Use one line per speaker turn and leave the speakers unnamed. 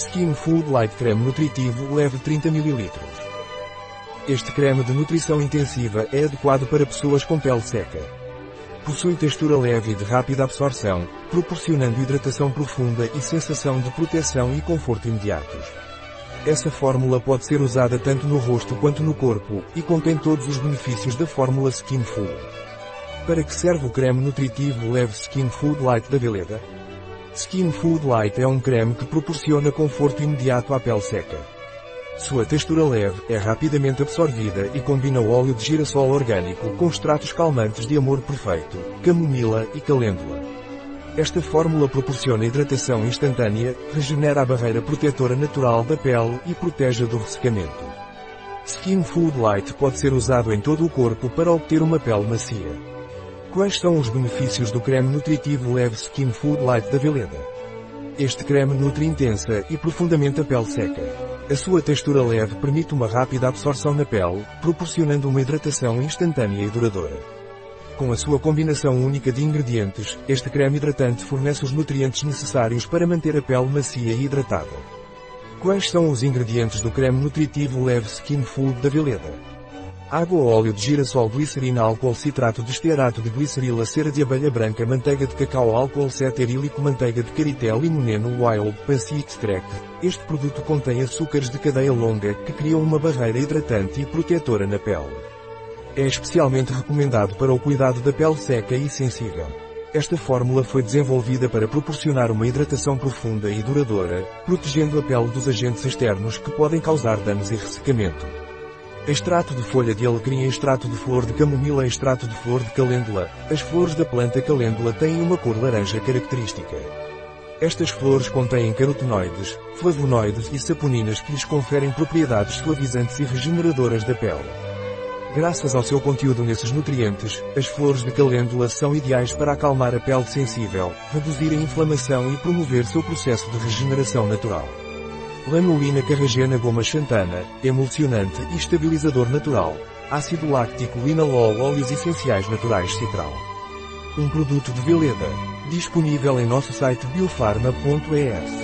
Skin Food Light Creme Nutritivo leve 30 ml. Este creme de nutrição intensiva é adequado para pessoas com pele seca. Possui textura leve e de rápida absorção, proporcionando hidratação profunda e sensação de proteção e conforto imediatos. Essa fórmula pode ser usada tanto no rosto quanto no corpo, e contém todos os benefícios da fórmula Skin Food. Para que serve o creme nutritivo leve Skin Food Light da Veleda? Skin Food Light é um creme que proporciona conforto imediato à pele seca. Sua textura leve é rapidamente absorvida e combina óleo de girassol orgânico com extratos calmantes de amor perfeito, camomila e calêndula. Esta fórmula proporciona hidratação instantânea, regenera a barreira protetora natural da pele e protege do ressecamento. Skin Food Light pode ser usado em todo o corpo para obter uma pele macia. Quais são os benefícios do creme nutritivo leve Skin Food Light da Veleda? Este creme nutre intensa e profundamente a pele seca. A sua textura leve permite uma rápida absorção na pele, proporcionando uma hidratação instantânea e duradoura. Com a sua combinação única de ingredientes, este creme hidratante fornece os nutrientes necessários para manter a pele macia e hidratada. Quais são os ingredientes do creme nutritivo leve Skin Food da Veleda? Água óleo de girassol glicerina álcool citrato de estearato de glicerila cera de abelha branca manteiga de cacau álcool ceterílico manteiga de caritel limoneno wild Passy extract. Este produto contém açúcares de cadeia longa que criam uma barreira hidratante e protetora na pele. É especialmente recomendado para o cuidado da pele seca e sensível. Esta fórmula foi desenvolvida para proporcionar uma hidratação profunda e duradoura, protegendo a pele dos agentes externos que podem causar danos e ressecamento. Extrato de folha de alecrim extrato de flor de camomila extrato de flor de calêndula. As flores da planta calêndula têm uma cor laranja característica. Estas flores contêm carotenoides, flavonoides e saponinas que lhes conferem propriedades suavizantes e regeneradoras da pele. Graças ao seu conteúdo nesses nutrientes, as flores de calêndula são ideais para acalmar a pele sensível, reduzir a inflamação e promover seu processo de regeneração natural. Lanolina carragena goma xantana, emulsionante e estabilizador natural. Ácido láctico linalol óleos essenciais naturais citral. Um produto de Veleda. Disponível em nosso site biofarma.es.